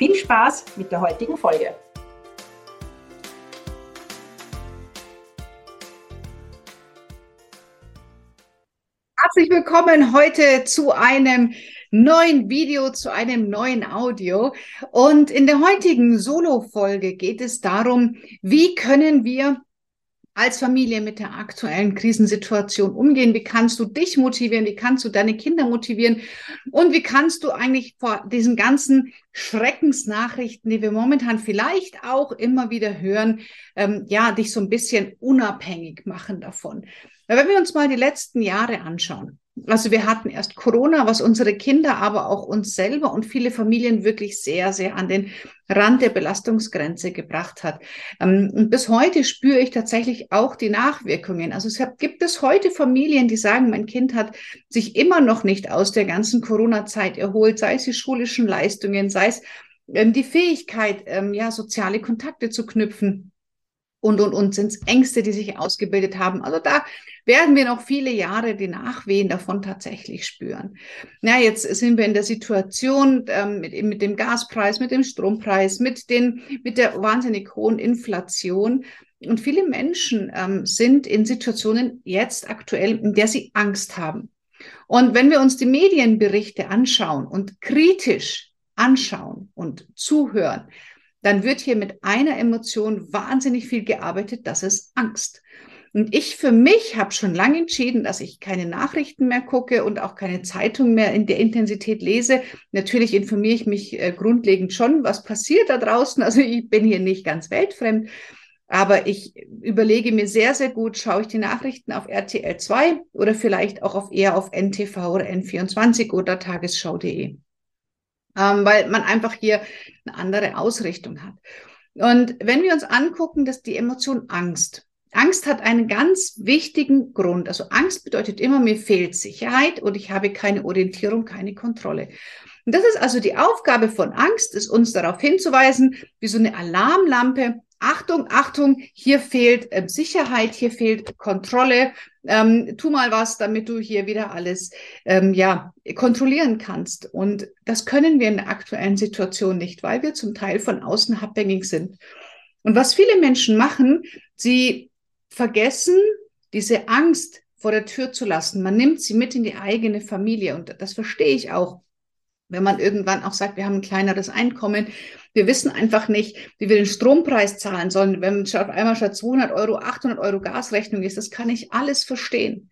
Viel Spaß mit der heutigen Folge. Herzlich willkommen heute zu einem neuen Video, zu einem neuen Audio. Und in der heutigen Solo-Folge geht es darum, wie können wir als Familie mit der aktuellen Krisensituation umgehen? Wie kannst du dich motivieren? Wie kannst du deine Kinder motivieren? Und wie kannst du eigentlich vor diesen ganzen Schreckensnachrichten, die wir momentan vielleicht auch immer wieder hören, ähm, ja, dich so ein bisschen unabhängig machen davon? Wenn wir uns mal die letzten Jahre anschauen, also wir hatten erst Corona, was unsere Kinder, aber auch uns selber und viele Familien wirklich sehr, sehr an den Rand der Belastungsgrenze gebracht hat. Ähm, und bis heute spüre ich tatsächlich auch die Nachwirkungen. Also es gibt es heute Familien, die sagen, mein Kind hat sich immer noch nicht aus der ganzen Corona-Zeit erholt, sei es die schulischen Leistungen, sei es ähm, die Fähigkeit, ähm, ja, soziale Kontakte zu knüpfen und, und, und sind es Ängste, die sich ausgebildet haben. Also da werden wir noch viele Jahre die Nachwehen davon tatsächlich spüren. Na, jetzt sind wir in der Situation ähm, mit, mit dem Gaspreis, mit dem Strompreis, mit, den, mit der wahnsinnig hohen Inflation. Und viele Menschen ähm, sind in Situationen jetzt aktuell, in der sie Angst haben. Und wenn wir uns die Medienberichte anschauen und kritisch anschauen und zuhören, dann wird hier mit einer Emotion wahnsinnig viel gearbeitet, das ist Angst. Und ich für mich habe schon lange entschieden, dass ich keine Nachrichten mehr gucke und auch keine Zeitung mehr in der Intensität lese. Natürlich informiere ich mich äh, grundlegend schon, was passiert da draußen. Also ich bin hier nicht ganz weltfremd, aber ich überlege mir sehr, sehr gut, schaue ich die Nachrichten auf RTL 2 oder vielleicht auch auf eher auf NTV oder N24 oder tagesschau.de ähm, weil man einfach hier eine andere Ausrichtung hat. Und wenn wir uns angucken, dass die Emotion Angst, Angst hat einen ganz wichtigen Grund. Also Angst bedeutet immer, mir fehlt Sicherheit und ich habe keine Orientierung, keine Kontrolle. Und das ist also die Aufgabe von Angst, ist uns darauf hinzuweisen, wie so eine Alarmlampe, Achtung, Achtung, hier fehlt äh, Sicherheit, hier fehlt Kontrolle. Ähm, tu mal was, damit du hier wieder alles ähm, ja kontrollieren kannst. Und das können wir in der aktuellen Situation nicht, weil wir zum Teil von außen abhängig sind. Und was viele Menschen machen, sie vergessen diese Angst vor der Tür zu lassen. Man nimmt sie mit in die eigene Familie und das verstehe ich auch wenn man irgendwann auch sagt, wir haben ein kleineres Einkommen, wir wissen einfach nicht, wie wir den Strompreis zahlen sollen, wenn auf einmal statt 200 Euro 800 Euro Gasrechnung ist, das kann ich alles verstehen.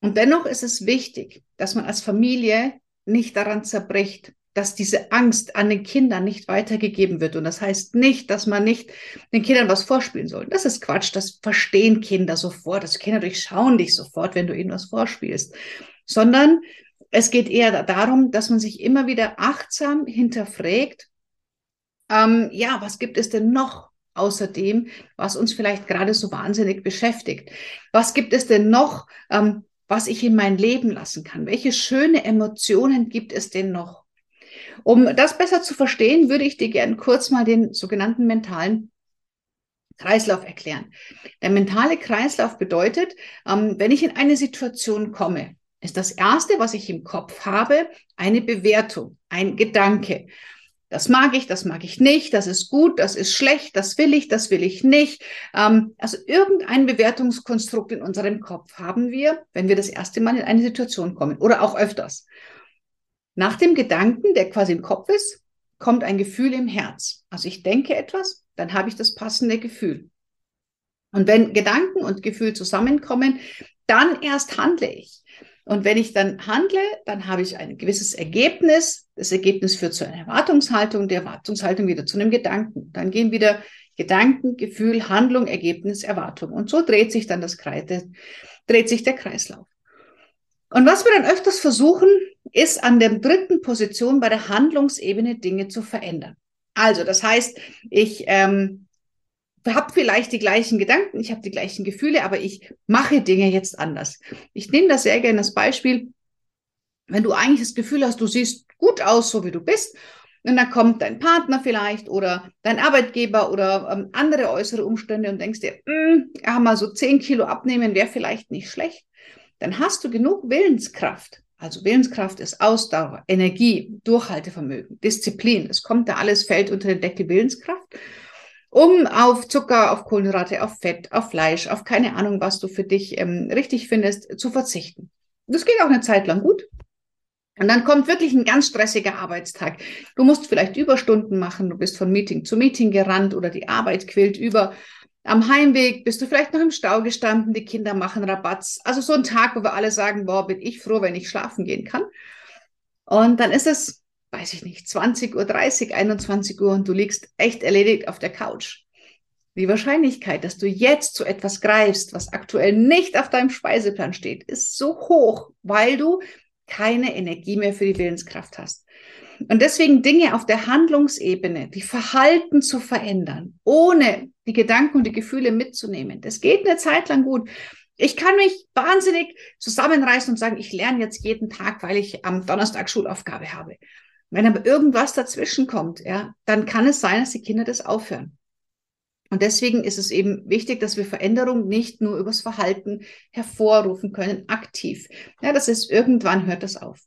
Und dennoch ist es wichtig, dass man als Familie nicht daran zerbricht, dass diese Angst an den Kindern nicht weitergegeben wird. Und das heißt nicht, dass man nicht den Kindern was vorspielen soll. Das ist Quatsch. Das verstehen Kinder sofort. Das Kinder durchschauen dich sofort, wenn du ihnen was vorspielst. Sondern es geht eher darum, dass man sich immer wieder achtsam hinterfragt, ähm, ja, was gibt es denn noch außerdem, was uns vielleicht gerade so wahnsinnig beschäftigt? Was gibt es denn noch, ähm, was ich in mein Leben lassen kann? Welche schöne Emotionen gibt es denn noch? Um das besser zu verstehen, würde ich dir gerne kurz mal den sogenannten mentalen Kreislauf erklären. Der mentale Kreislauf bedeutet, ähm, wenn ich in eine Situation komme, ist das Erste, was ich im Kopf habe, eine Bewertung, ein Gedanke. Das mag ich, das mag ich nicht, das ist gut, das ist schlecht, das will ich, das will ich nicht. Ähm, also irgendein Bewertungskonstrukt in unserem Kopf haben wir, wenn wir das erste Mal in eine Situation kommen oder auch öfters. Nach dem Gedanken, der quasi im Kopf ist, kommt ein Gefühl im Herz. Also ich denke etwas, dann habe ich das passende Gefühl. Und wenn Gedanken und Gefühl zusammenkommen, dann erst handle ich. Und wenn ich dann handle, dann habe ich ein gewisses Ergebnis. Das Ergebnis führt zu einer Erwartungshaltung, die Erwartungshaltung wieder zu einem Gedanken. Dann gehen wieder Gedanken, Gefühl, Handlung, Ergebnis, Erwartung. Und so dreht sich dann das Kreis, dreht sich der Kreislauf. Und was wir dann öfters versuchen, ist an der dritten Position bei der Handlungsebene Dinge zu verändern. Also, das heißt, ich ähm, habe vielleicht die gleichen Gedanken, ich habe die gleichen Gefühle, aber ich mache Dinge jetzt anders. Ich nehme das sehr gerne als Beispiel, wenn du eigentlich das Gefühl hast, du siehst gut aus, so wie du bist, und dann kommt dein Partner vielleicht oder dein Arbeitgeber oder ähm, andere äußere Umstände und denkst dir, mm, ja, mal so 10 Kilo abnehmen wäre vielleicht nicht schlecht. Dann hast du genug Willenskraft. Also Willenskraft ist Ausdauer, Energie, Durchhaltevermögen, Disziplin. Es kommt da alles, fällt unter den Deckel Willenskraft, um auf Zucker, auf Kohlenhydrate, auf Fett, auf Fleisch, auf keine Ahnung, was du für dich ähm, richtig findest, zu verzichten. Das geht auch eine Zeit lang gut. Und dann kommt wirklich ein ganz stressiger Arbeitstag. Du musst vielleicht Überstunden machen, du bist von Meeting zu Meeting gerannt oder die Arbeit quillt über. Am Heimweg bist du vielleicht noch im Stau gestanden, die Kinder machen Rabatz. Also so ein Tag, wo wir alle sagen, boah, bin ich froh, wenn ich schlafen gehen kann. Und dann ist es, weiß ich nicht, 20 Uhr, 30, 21 Uhr und du liegst echt erledigt auf der Couch. Die Wahrscheinlichkeit, dass du jetzt zu etwas greifst, was aktuell nicht auf deinem Speiseplan steht, ist so hoch, weil du keine Energie mehr für die Willenskraft hast. Und deswegen Dinge auf der Handlungsebene, die Verhalten zu verändern, ohne die Gedanken und die Gefühle mitzunehmen, das geht eine Zeit lang gut. Ich kann mich wahnsinnig zusammenreißen und sagen, ich lerne jetzt jeden Tag, weil ich am Donnerstag Schulaufgabe habe. Wenn aber irgendwas dazwischen kommt, ja, dann kann es sein, dass die Kinder das aufhören. Und deswegen ist es eben wichtig, dass wir Veränderung nicht nur übers Verhalten hervorrufen können, aktiv. Ja, das ist irgendwann hört das auf.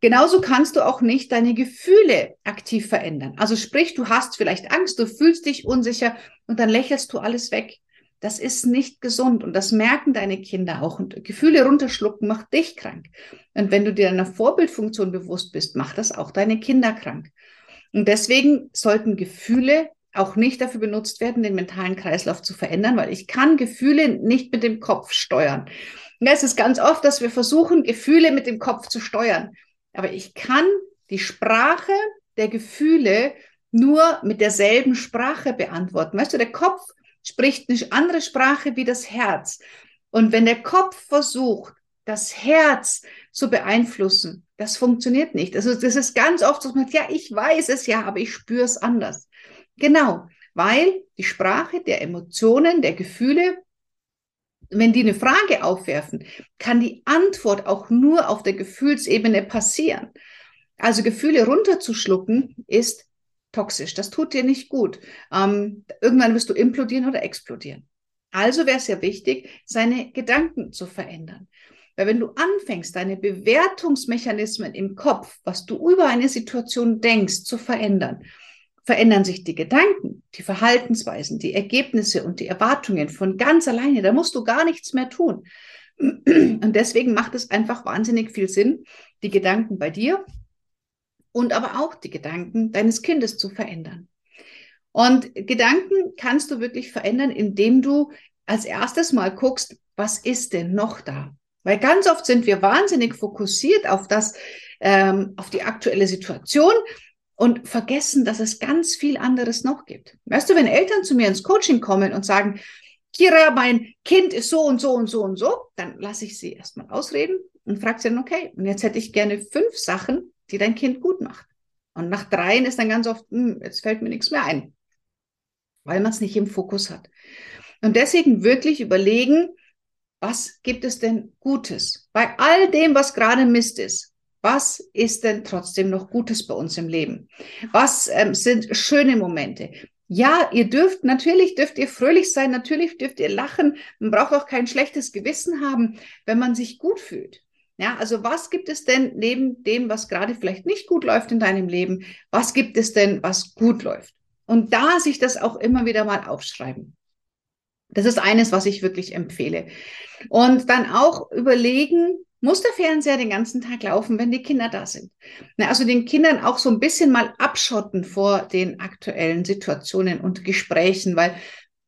Genauso kannst du auch nicht deine Gefühle aktiv verändern. Also sprich, du hast vielleicht Angst, du fühlst dich unsicher und dann lächelst du alles weg. Das ist nicht gesund und das merken deine Kinder auch. Und Gefühle runterschlucken macht dich krank. Und wenn du dir deiner Vorbildfunktion bewusst bist, macht das auch deine Kinder krank. Und deswegen sollten Gefühle auch nicht dafür benutzt werden, den mentalen Kreislauf zu verändern, weil ich kann Gefühle nicht mit dem Kopf steuern. Und es ist ganz oft, dass wir versuchen, Gefühle mit dem Kopf zu steuern. Aber ich kann die Sprache der Gefühle nur mit derselben Sprache beantworten. Weißt du, der Kopf spricht eine andere Sprache wie das Herz. Und wenn der Kopf versucht, das Herz zu beeinflussen, das funktioniert nicht. Also das ist ganz oft so, dass man sagt, ja, ich weiß es ja, aber ich spüre es anders. Genau, weil die Sprache der Emotionen, der Gefühle, wenn die eine Frage aufwerfen, kann die Antwort auch nur auf der Gefühlsebene passieren. Also Gefühle runterzuschlucken ist toxisch. Das tut dir nicht gut. Ähm, irgendwann wirst du implodieren oder explodieren. Also wäre es ja wichtig, seine Gedanken zu verändern. Weil wenn du anfängst, deine Bewertungsmechanismen im Kopf, was du über eine Situation denkst, zu verändern, verändern sich die Gedanken, die Verhaltensweisen, die Ergebnisse und die Erwartungen von ganz alleine. Da musst du gar nichts mehr tun. Und deswegen macht es einfach wahnsinnig viel Sinn, die Gedanken bei dir und aber auch die Gedanken deines Kindes zu verändern. Und Gedanken kannst du wirklich verändern, indem du als erstes mal guckst, was ist denn noch da? Weil ganz oft sind wir wahnsinnig fokussiert auf das, ähm, auf die aktuelle Situation und vergessen, dass es ganz viel anderes noch gibt. Weißt du, wenn Eltern zu mir ins Coaching kommen und sagen, Kira, mein Kind ist so und so und so und so, dann lasse ich sie erstmal ausreden und frage sie dann, okay, und jetzt hätte ich gerne fünf Sachen, die dein Kind gut macht. Und nach dreien ist dann ganz oft, hm, jetzt fällt mir nichts mehr ein, weil man es nicht im Fokus hat. Und deswegen wirklich überlegen, was gibt es denn Gutes? Bei all dem, was gerade Mist ist, was ist denn trotzdem noch Gutes bei uns im Leben? Was ähm, sind schöne Momente? Ja, ihr dürft, natürlich dürft ihr fröhlich sein, natürlich dürft ihr lachen. Man braucht auch kein schlechtes Gewissen haben, wenn man sich gut fühlt. Ja, also was gibt es denn neben dem, was gerade vielleicht nicht gut läuft in deinem Leben? Was gibt es denn, was gut läuft? Und da sich das auch immer wieder mal aufschreiben. Das ist eines, was ich wirklich empfehle. Und dann auch überlegen, muss der Fernseher den ganzen Tag laufen, wenn die Kinder da sind. also den Kindern auch so ein bisschen mal abschotten vor den aktuellen Situationen und Gesprächen, weil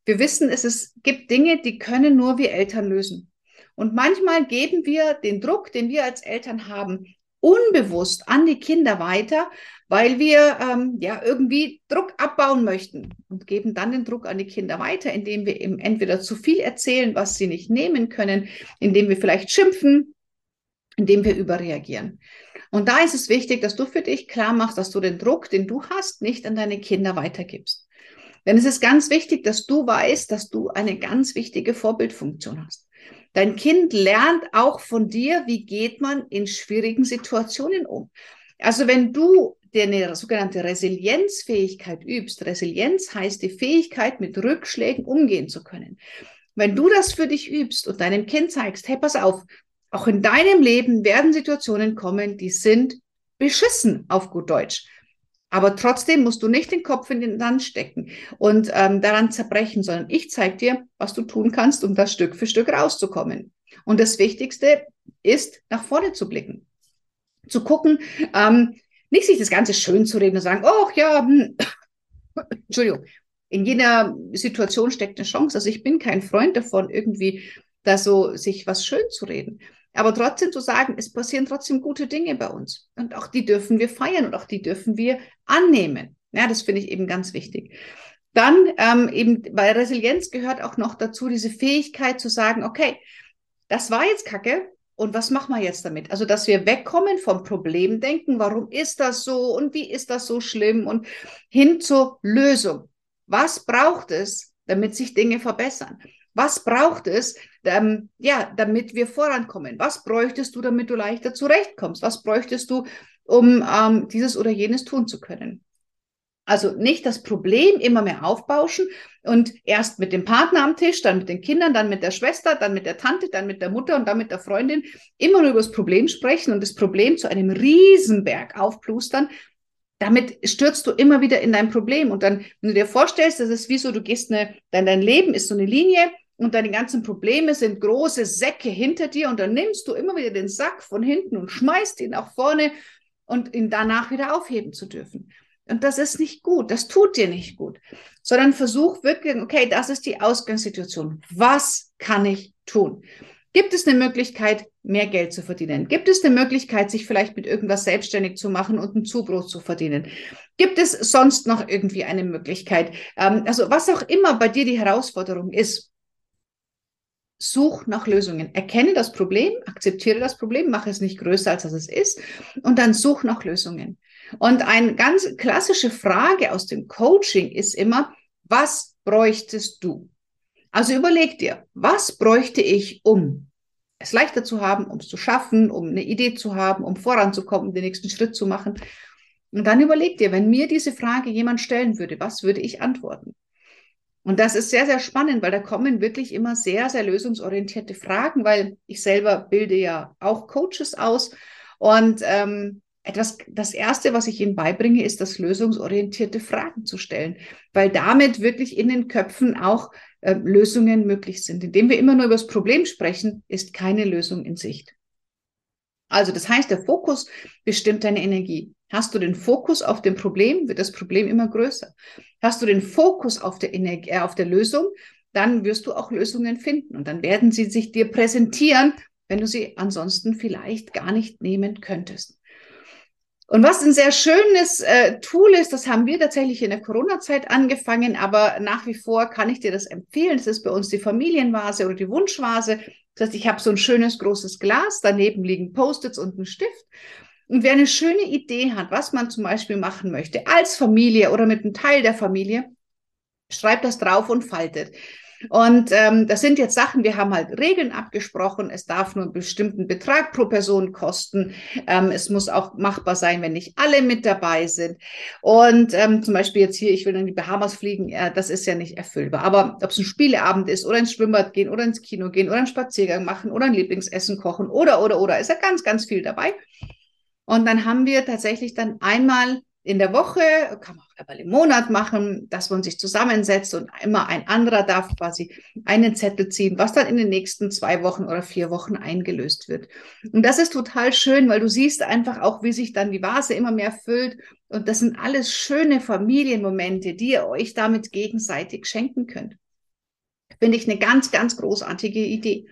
wir wissen, es ist, gibt Dinge, die können nur wir Eltern lösen. Und manchmal geben wir den Druck, den wir als Eltern haben, unbewusst an die Kinder weiter, weil wir ähm, ja irgendwie Druck abbauen möchten und geben dann den Druck an die Kinder weiter, indem wir eben entweder zu viel erzählen, was sie nicht nehmen können, indem wir vielleicht schimpfen, indem wir überreagieren. Und da ist es wichtig, dass du für dich klar machst, dass du den Druck, den du hast, nicht an deine Kinder weitergibst. Denn es ist ganz wichtig, dass du weißt, dass du eine ganz wichtige Vorbildfunktion hast. Dein Kind lernt auch von dir, wie geht man in schwierigen Situationen um. Also wenn du eine sogenannte Resilienzfähigkeit übst, Resilienz heißt die Fähigkeit, mit Rückschlägen umgehen zu können. Wenn du das für dich übst und deinem Kind zeigst, hey, pass auf, auch in deinem Leben werden Situationen kommen, die sind beschissen auf gut Deutsch. Aber trotzdem musst du nicht den Kopf in den Sand stecken und ähm, daran zerbrechen, sondern ich zeige dir, was du tun kannst, um das Stück für Stück rauszukommen. Und das Wichtigste ist, nach vorne zu blicken. Zu gucken, ähm, nicht sich das Ganze schön zu reden und sagen, oh ja, hm, Entschuldigung, in jeder Situation steckt eine Chance. Also ich bin kein Freund davon, irgendwie da so sich was schön zu reden. Aber trotzdem zu sagen, es passieren trotzdem gute Dinge bei uns. Und auch die dürfen wir feiern und auch die dürfen wir annehmen. Ja, das finde ich eben ganz wichtig. Dann ähm, eben bei Resilienz gehört auch noch dazu diese Fähigkeit zu sagen, okay, das war jetzt Kacke und was machen wir jetzt damit? Also, dass wir wegkommen vom Problemdenken, warum ist das so und wie ist das so schlimm und hin zur Lösung. Was braucht es, damit sich Dinge verbessern? Was braucht es, ähm, ja, damit wir vorankommen? Was bräuchtest du, damit du leichter zurechtkommst? Was bräuchtest du, um ähm, dieses oder jenes tun zu können? Also nicht das Problem immer mehr aufbauschen und erst mit dem Partner am Tisch, dann mit den Kindern, dann mit der Schwester, dann mit der Tante, dann mit der Mutter und dann mit der Freundin immer nur über das Problem sprechen und das Problem zu einem Riesenberg aufplustern. Damit stürzt du immer wieder in dein Problem. Und dann, wenn du dir vorstellst, das ist wie so, du gehst eine, dein, dein Leben ist so eine Linie und deine ganzen Probleme sind große Säcke hinter dir und dann nimmst du immer wieder den Sack von hinten und schmeißt ihn nach vorne und ihn danach wieder aufheben zu dürfen. Und das ist nicht gut, das tut dir nicht gut, sondern versuch wirklich, okay, das ist die Ausgangssituation. Was kann ich tun? Gibt es eine Möglichkeit, mehr Geld zu verdienen? Gibt es eine Möglichkeit, sich vielleicht mit irgendwas selbstständig zu machen und ein Zubrot zu verdienen? Gibt es sonst noch irgendwie eine Möglichkeit? Ähm, also was auch immer bei dir die Herausforderung ist, such nach Lösungen. Erkenne das Problem, akzeptiere das Problem, mache es nicht größer, als es ist und dann such nach Lösungen. Und eine ganz klassische Frage aus dem Coaching ist immer, was bräuchtest du? Also überleg dir, was bräuchte ich, um es leichter zu haben, um es zu schaffen, um eine Idee zu haben, um voranzukommen, den nächsten Schritt zu machen. Und dann überleg dir, wenn mir diese Frage jemand stellen würde, was würde ich antworten? Und das ist sehr, sehr spannend, weil da kommen wirklich immer sehr, sehr lösungsorientierte Fragen, weil ich selber bilde ja auch Coaches aus. Und ähm, etwas, das erste, was ich ihnen beibringe, ist das lösungsorientierte Fragen zu stellen, weil damit wirklich in den Köpfen auch äh, Lösungen möglich sind. Indem wir immer nur über das Problem sprechen, ist keine Lösung in Sicht. Also das heißt, der Fokus bestimmt deine Energie. Hast du den Fokus auf dem Problem, wird das Problem immer größer. Hast du den Fokus auf der, Energie, äh, auf der Lösung, dann wirst du auch Lösungen finden und dann werden sie sich dir präsentieren, wenn du sie ansonsten vielleicht gar nicht nehmen könntest. Und was ein sehr schönes äh, Tool ist, das haben wir tatsächlich in der Corona-Zeit angefangen, aber nach wie vor kann ich dir das empfehlen. Das ist bei uns die Familienvase oder die Wunschvase. Das heißt, ich habe so ein schönes großes Glas, daneben liegen Post-its und ein Stift. Und wer eine schöne Idee hat, was man zum Beispiel machen möchte, als Familie oder mit einem Teil der Familie, schreibt das drauf und faltet. Und ähm, das sind jetzt Sachen, wir haben halt Regeln abgesprochen. Es darf nur einen bestimmten Betrag pro Person kosten. Ähm, es muss auch machbar sein, wenn nicht alle mit dabei sind. Und ähm, zum Beispiel jetzt hier, ich will in die Bahamas fliegen, äh, das ist ja nicht erfüllbar. Aber ob es ein Spieleabend ist oder ins Schwimmbad gehen oder ins Kino gehen oder einen Spaziergang machen oder ein Lieblingsessen kochen oder, oder, oder, ist ja ganz, ganz viel dabei. Und dann haben wir tatsächlich dann einmal in der Woche, kann man auch einmal im Monat machen, dass man sich zusammensetzt und immer ein anderer darf quasi einen Zettel ziehen, was dann in den nächsten zwei Wochen oder vier Wochen eingelöst wird. Und das ist total schön, weil du siehst einfach auch, wie sich dann die Vase immer mehr füllt. Und das sind alles schöne Familienmomente, die ihr euch damit gegenseitig schenken könnt. Finde ich eine ganz, ganz großartige Idee.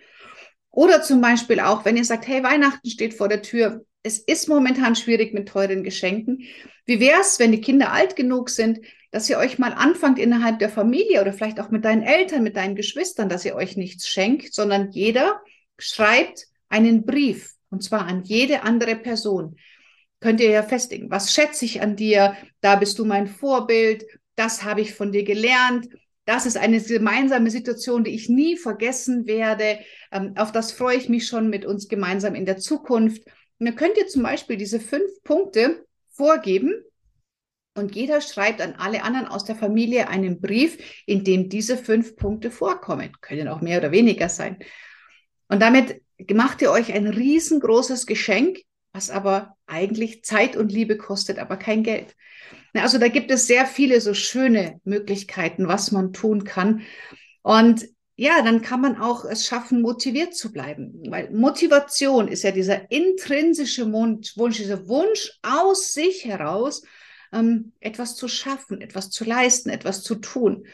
Oder zum Beispiel auch, wenn ihr sagt, hey, Weihnachten steht vor der Tür, es ist momentan schwierig mit teuren Geschenken. Wie wäre es, wenn die Kinder alt genug sind, dass ihr euch mal anfangt innerhalb der Familie oder vielleicht auch mit deinen Eltern, mit deinen Geschwistern, dass ihr euch nichts schenkt, sondern jeder schreibt einen Brief und zwar an jede andere Person. könnt ihr ja festigen. Was schätze ich an dir? Da bist du mein Vorbild. Das habe ich von dir gelernt. Das ist eine gemeinsame Situation, die ich nie vergessen werde. Ähm, auf das freue ich mich schon mit uns gemeinsam in der Zukunft. Und dann könnt ihr zum Beispiel diese fünf Punkte vorgeben und jeder schreibt an alle anderen aus der Familie einen Brief, in dem diese fünf Punkte vorkommen. Können auch mehr oder weniger sein. Und damit macht ihr euch ein riesengroßes Geschenk, was aber eigentlich Zeit und Liebe kostet, aber kein Geld. Also da gibt es sehr viele so schöne Möglichkeiten, was man tun kann. Und ja, dann kann man auch es schaffen, motiviert zu bleiben. Weil Motivation ist ja dieser intrinsische Wunsch, dieser Wunsch aus sich heraus, ähm, etwas zu schaffen, etwas zu leisten, etwas zu tun.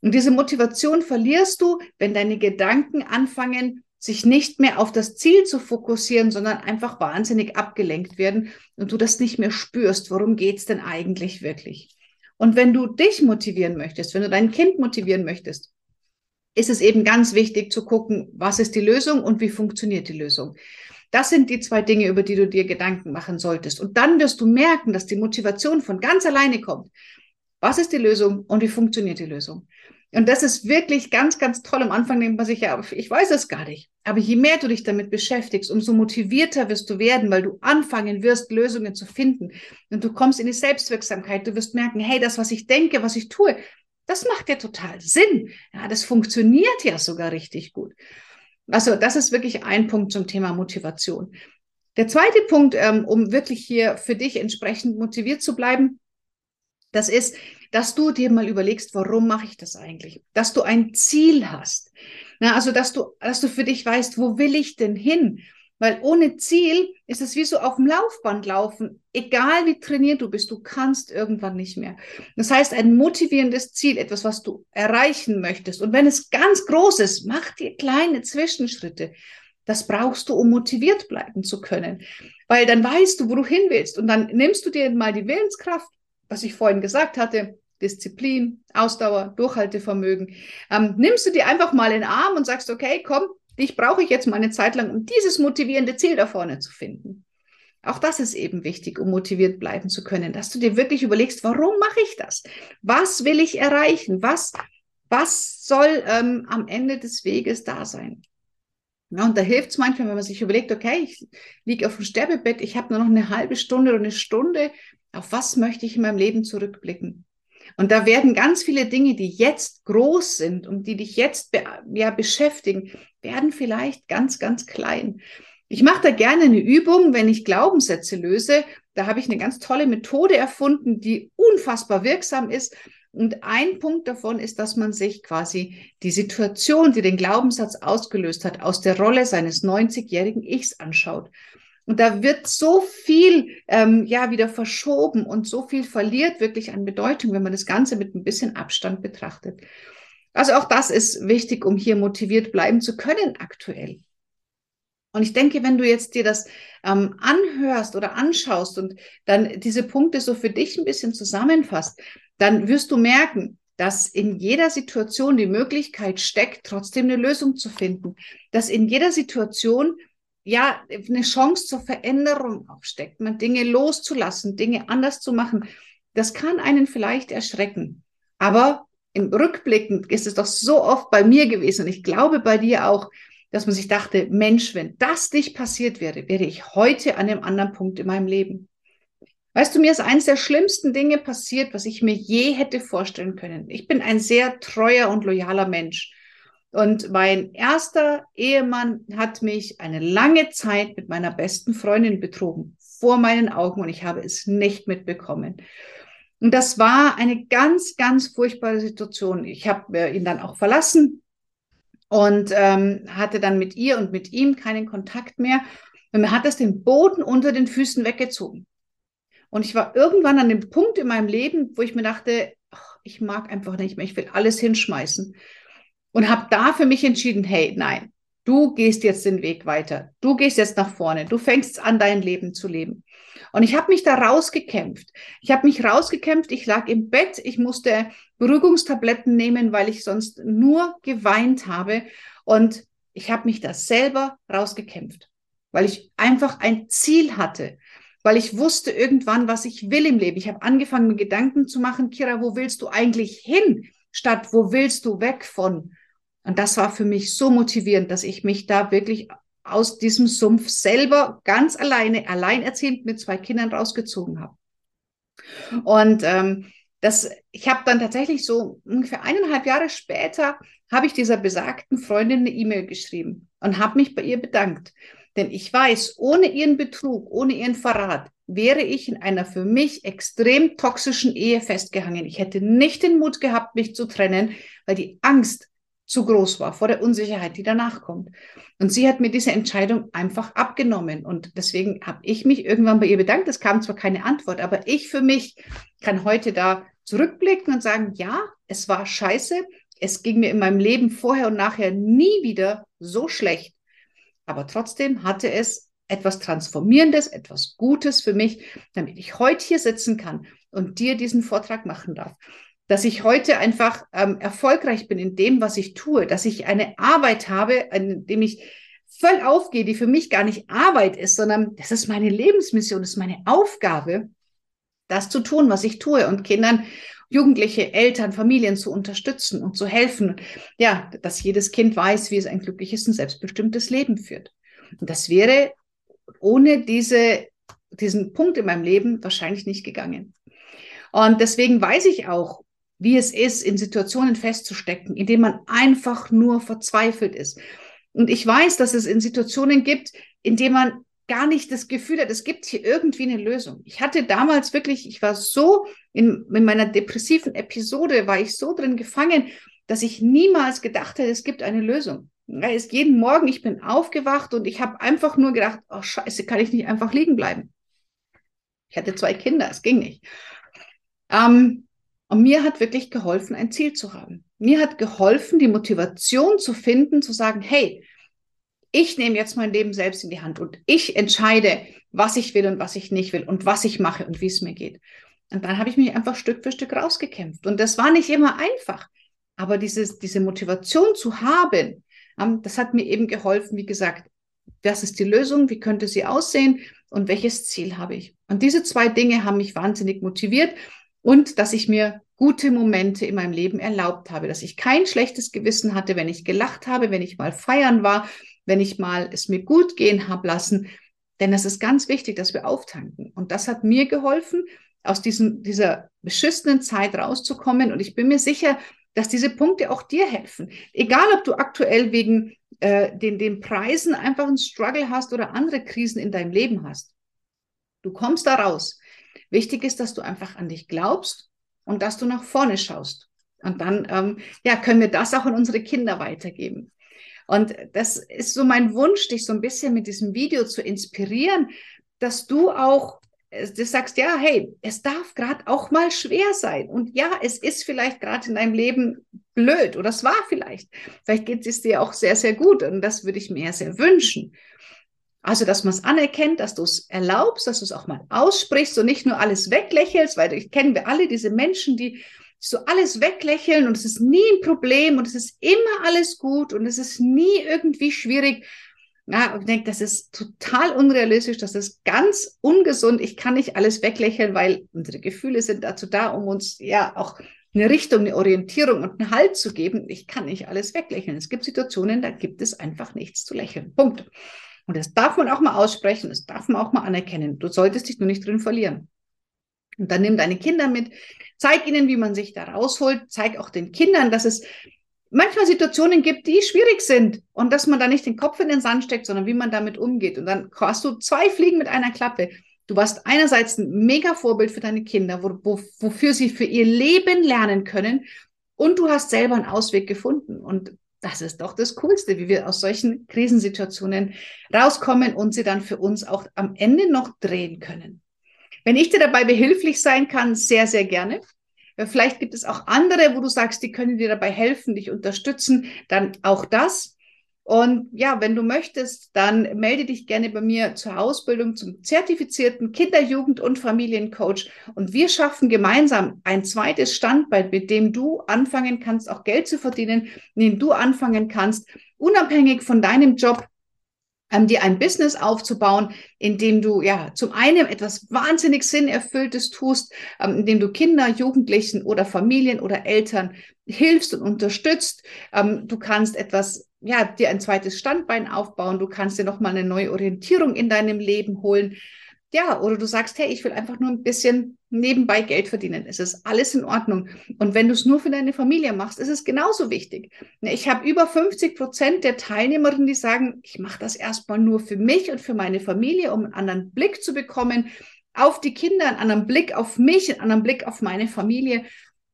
Und diese Motivation verlierst du, wenn deine Gedanken anfangen, sich nicht mehr auf das Ziel zu fokussieren, sondern einfach wahnsinnig abgelenkt werden und du das nicht mehr spürst, worum geht's denn eigentlich wirklich. Und wenn du dich motivieren möchtest, wenn du dein Kind motivieren möchtest, ist es eben ganz wichtig zu gucken, was ist die Lösung und wie funktioniert die Lösung. Das sind die zwei Dinge, über die du dir Gedanken machen solltest. Und dann wirst du merken, dass die Motivation von ganz alleine kommt. Was ist die Lösung und wie funktioniert die Lösung? Und das ist wirklich ganz, ganz toll. Am Anfang denkt man sich, ja, ich weiß es gar nicht. Aber je mehr du dich damit beschäftigst, umso motivierter wirst du werden, weil du anfangen wirst, Lösungen zu finden. Und du kommst in die Selbstwirksamkeit. Du wirst merken, hey, das, was ich denke, was ich tue, das macht ja total Sinn. Ja, das funktioniert ja sogar richtig gut. Also das ist wirklich ein Punkt zum Thema Motivation. Der zweite Punkt, ähm, um wirklich hier für dich entsprechend motiviert zu bleiben, das ist, dass du dir mal überlegst, warum mache ich das eigentlich? Dass du ein Ziel hast. Na, also, dass du, dass du für dich weißt, wo will ich denn hin? Weil ohne Ziel ist es wie so auf dem Laufband laufen. Egal wie trainiert du bist, du kannst irgendwann nicht mehr. Das heißt, ein motivierendes Ziel, etwas, was du erreichen möchtest. Und wenn es ganz groß ist, mach dir kleine Zwischenschritte. Das brauchst du, um motiviert bleiben zu können. Weil dann weißt du, wo du hin willst. Und dann nimmst du dir mal die Willenskraft, was ich vorhin gesagt hatte, Disziplin, Ausdauer, Durchhaltevermögen. Ähm, nimmst du dir einfach mal in den Arm und sagst, okay, komm, Dich brauche ich jetzt mal eine Zeit lang, um dieses motivierende Ziel da vorne zu finden. Auch das ist eben wichtig, um motiviert bleiben zu können, dass du dir wirklich überlegst, warum mache ich das? Was will ich erreichen? Was, was soll ähm, am Ende des Weges da sein? Ja, und da hilft es manchmal, wenn man sich überlegt, okay, ich liege auf dem Sterbebett, ich habe nur noch eine halbe Stunde oder eine Stunde, auf was möchte ich in meinem Leben zurückblicken? Und da werden ganz viele Dinge, die jetzt groß sind und die dich jetzt ja, beschäftigen, werden vielleicht ganz, ganz klein. Ich mache da gerne eine Übung, wenn ich Glaubenssätze löse. Da habe ich eine ganz tolle Methode erfunden, die unfassbar wirksam ist. Und ein Punkt davon ist, dass man sich quasi die Situation, die den Glaubenssatz ausgelöst hat, aus der Rolle seines 90-jährigen Ichs anschaut. Und da wird so viel ähm, ja wieder verschoben und so viel verliert wirklich an Bedeutung, wenn man das Ganze mit ein bisschen Abstand betrachtet. Also auch das ist wichtig, um hier motiviert bleiben zu können aktuell. Und ich denke, wenn du jetzt dir das ähm, anhörst oder anschaust und dann diese Punkte so für dich ein bisschen zusammenfasst, dann wirst du merken, dass in jeder Situation die Möglichkeit steckt, trotzdem eine Lösung zu finden. Dass in jeder Situation ja eine Chance zur Veränderung auch steckt, man Dinge loszulassen, Dinge anders zu machen. Das kann einen vielleicht erschrecken. Aber im Rückblickend ist es doch so oft bei mir gewesen und ich glaube bei dir auch, dass man sich dachte, Mensch, wenn das nicht passiert wäre, wäre ich heute an einem anderen Punkt in meinem Leben. Weißt du, mir ist eines der schlimmsten Dinge passiert, was ich mir je hätte vorstellen können. Ich bin ein sehr treuer und loyaler Mensch. Und mein erster Ehemann hat mich eine lange Zeit mit meiner besten Freundin betrogen, vor meinen Augen, und ich habe es nicht mitbekommen. Und das war eine ganz, ganz furchtbare Situation. Ich habe ihn dann auch verlassen und ähm, hatte dann mit ihr und mit ihm keinen Kontakt mehr. Und mir hat das den Boden unter den Füßen weggezogen. Und ich war irgendwann an dem Punkt in meinem Leben, wo ich mir dachte, ach, ich mag einfach nicht mehr, ich will alles hinschmeißen. Und habe da für mich entschieden, hey, nein, du gehst jetzt den Weg weiter. Du gehst jetzt nach vorne. Du fängst an, dein Leben zu leben. Und ich habe mich da rausgekämpft. Ich habe mich rausgekämpft. Ich lag im Bett. Ich musste Beruhigungstabletten nehmen, weil ich sonst nur geweint habe. Und ich habe mich da selber rausgekämpft, weil ich einfach ein Ziel hatte. weil ich wusste irgendwann, was ich will im Leben. Ich habe angefangen, mir Gedanken zu machen, Kira, wo willst du eigentlich hin, statt wo willst du weg von? Und das war für mich so motivierend, dass ich mich da wirklich aus diesem Sumpf selber ganz alleine, alleinerziehend mit zwei Kindern rausgezogen habe. Und ähm, das, ich habe dann tatsächlich so ungefähr eineinhalb Jahre später, habe ich dieser besagten Freundin eine E-Mail geschrieben und habe mich bei ihr bedankt. Denn ich weiß, ohne ihren Betrug, ohne ihren Verrat, wäre ich in einer für mich extrem toxischen Ehe festgehangen. Ich hätte nicht den Mut gehabt, mich zu trennen, weil die Angst zu groß war vor der Unsicherheit, die danach kommt. Und sie hat mir diese Entscheidung einfach abgenommen. Und deswegen habe ich mich irgendwann bei ihr bedankt. Es kam zwar keine Antwort, aber ich für mich kann heute da zurückblicken und sagen, ja, es war scheiße. Es ging mir in meinem Leben vorher und nachher nie wieder so schlecht. Aber trotzdem hatte es etwas Transformierendes, etwas Gutes für mich, damit ich heute hier sitzen kann und dir diesen Vortrag machen darf dass ich heute einfach ähm, erfolgreich bin in dem, was ich tue, dass ich eine Arbeit habe, in dem ich voll aufgehe, die für mich gar nicht Arbeit ist, sondern das ist meine Lebensmission, das ist meine Aufgabe, das zu tun, was ich tue und Kindern, Jugendliche, Eltern, Familien zu unterstützen und zu helfen. Ja, dass jedes Kind weiß, wie es ein glückliches und selbstbestimmtes Leben führt. Und das wäre ohne diese, diesen Punkt in meinem Leben wahrscheinlich nicht gegangen. Und deswegen weiß ich auch, wie es ist, in Situationen festzustecken, in denen man einfach nur verzweifelt ist. Und ich weiß, dass es in Situationen gibt, in denen man gar nicht das Gefühl hat, es gibt hier irgendwie eine Lösung. Ich hatte damals wirklich, ich war so in, in meiner depressiven Episode, war ich so drin gefangen, dass ich niemals gedacht hätte, es gibt eine Lösung. Ist jeden Morgen, ich bin aufgewacht und ich habe einfach nur gedacht, oh scheiße, kann ich nicht einfach liegen bleiben. Ich hatte zwei Kinder, es ging nicht. Ähm, und mir hat wirklich geholfen, ein Ziel zu haben. Mir hat geholfen, die Motivation zu finden, zu sagen, hey, ich nehme jetzt mein Leben selbst in die Hand und ich entscheide, was ich will und was ich nicht will und was ich mache und wie es mir geht. Und dann habe ich mich einfach Stück für Stück rausgekämpft. Und das war nicht immer einfach. Aber dieses, diese Motivation zu haben, ähm, das hat mir eben geholfen, wie gesagt, was ist die Lösung, wie könnte sie aussehen und welches Ziel habe ich. Und diese zwei Dinge haben mich wahnsinnig motiviert und dass ich mir gute Momente in meinem Leben erlaubt habe, dass ich kein schlechtes Gewissen hatte, wenn ich gelacht habe, wenn ich mal feiern war, wenn ich mal es mir gut gehen habe lassen. Denn es ist ganz wichtig, dass wir auftanken. Und das hat mir geholfen, aus diesem, dieser beschissenen Zeit rauszukommen. Und ich bin mir sicher, dass diese Punkte auch dir helfen. Egal, ob du aktuell wegen äh, den, den Preisen einfach einen Struggle hast oder andere Krisen in deinem Leben hast. Du kommst da raus. Wichtig ist, dass du einfach an dich glaubst und dass du nach vorne schaust. Und dann ähm, ja, können wir das auch an unsere Kinder weitergeben. Und das ist so mein Wunsch, dich so ein bisschen mit diesem Video zu inspirieren, dass du auch äh, du sagst, ja, hey, es darf gerade auch mal schwer sein. Und ja, es ist vielleicht gerade in deinem Leben blöd oder es war vielleicht. Vielleicht geht es dir auch sehr, sehr gut und das würde ich mir sehr wünschen. Also, dass man es anerkennt, dass du es erlaubst, dass du es auch mal aussprichst und nicht nur alles weglächelst, weil ich kennen wir alle diese Menschen, die so alles weglächeln und es ist nie ein Problem und es ist immer alles gut und es ist nie irgendwie schwierig. Ja, ich denke, das ist total unrealistisch, das ist ganz ungesund. Ich kann nicht alles weglächeln, weil unsere Gefühle sind dazu da, um uns ja auch eine Richtung, eine Orientierung und einen Halt zu geben. Ich kann nicht alles weglächeln. Es gibt Situationen, da gibt es einfach nichts zu lächeln. Punkt. Und das darf man auch mal aussprechen, das darf man auch mal anerkennen. Du solltest dich nur nicht drin verlieren. Und dann nimm deine Kinder mit, zeig ihnen, wie man sich da rausholt, zeig auch den Kindern, dass es manchmal Situationen gibt, die schwierig sind und dass man da nicht den Kopf in den Sand steckt, sondern wie man damit umgeht. Und dann hast du zwei Fliegen mit einer Klappe. Du warst einerseits ein mega Vorbild für deine Kinder, wo, wo, wofür sie für ihr Leben lernen können. Und du hast selber einen Ausweg gefunden. Und das ist doch das Coolste, wie wir aus solchen Krisensituationen rauskommen und sie dann für uns auch am Ende noch drehen können. Wenn ich dir dabei behilflich sein kann, sehr, sehr gerne. Vielleicht gibt es auch andere, wo du sagst, die können dir dabei helfen, dich unterstützen, dann auch das. Und ja, wenn du möchtest, dann melde dich gerne bei mir zur Ausbildung zum zertifizierten Kinder-, Jugend- und Familiencoach. Und wir schaffen gemeinsam ein zweites Standbein, mit dem du anfangen kannst, auch Geld zu verdienen, in dem du anfangen kannst, unabhängig von deinem Job ähm, dir ein Business aufzubauen, in dem du ja zum einen etwas wahnsinnig Sinnerfülltes tust, ähm, in dem du Kinder, Jugendlichen oder Familien oder Eltern hilfst und unterstützt. Ähm, du kannst etwas ja, dir ein zweites Standbein aufbauen, du kannst dir nochmal eine neue Orientierung in deinem Leben holen. Ja, oder du sagst, hey, ich will einfach nur ein bisschen nebenbei Geld verdienen. Es ist alles in Ordnung. Und wenn du es nur für deine Familie machst, ist es genauso wichtig. Ich habe über 50 Prozent der Teilnehmerinnen, die sagen, ich mache das erstmal nur für mich und für meine Familie, um einen anderen Blick zu bekommen auf die Kinder, einen anderen Blick auf mich, einen anderen Blick auf meine Familie.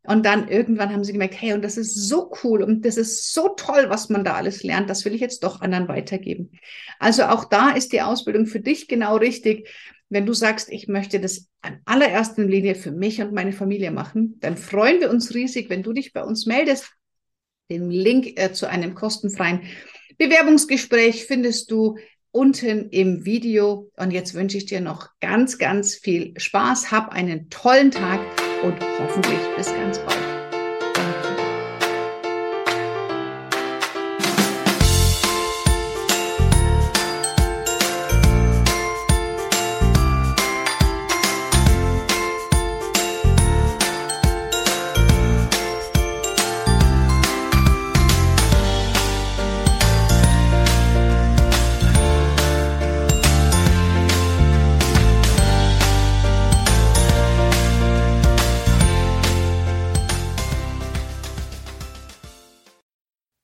Und dann irgendwann haben sie gemerkt, hey, und das ist so cool und das ist so toll, was man da alles lernt. Das will ich jetzt doch anderen weitergeben. Also auch da ist die Ausbildung für dich genau richtig. Wenn du sagst, ich möchte das an allererster Linie für mich und meine Familie machen, dann freuen wir uns riesig, wenn du dich bei uns meldest. Den Link äh, zu einem kostenfreien Bewerbungsgespräch findest du unten im Video. Und jetzt wünsche ich dir noch ganz, ganz viel Spaß. Hab einen tollen Tag und hoffentlich bis ganz bald.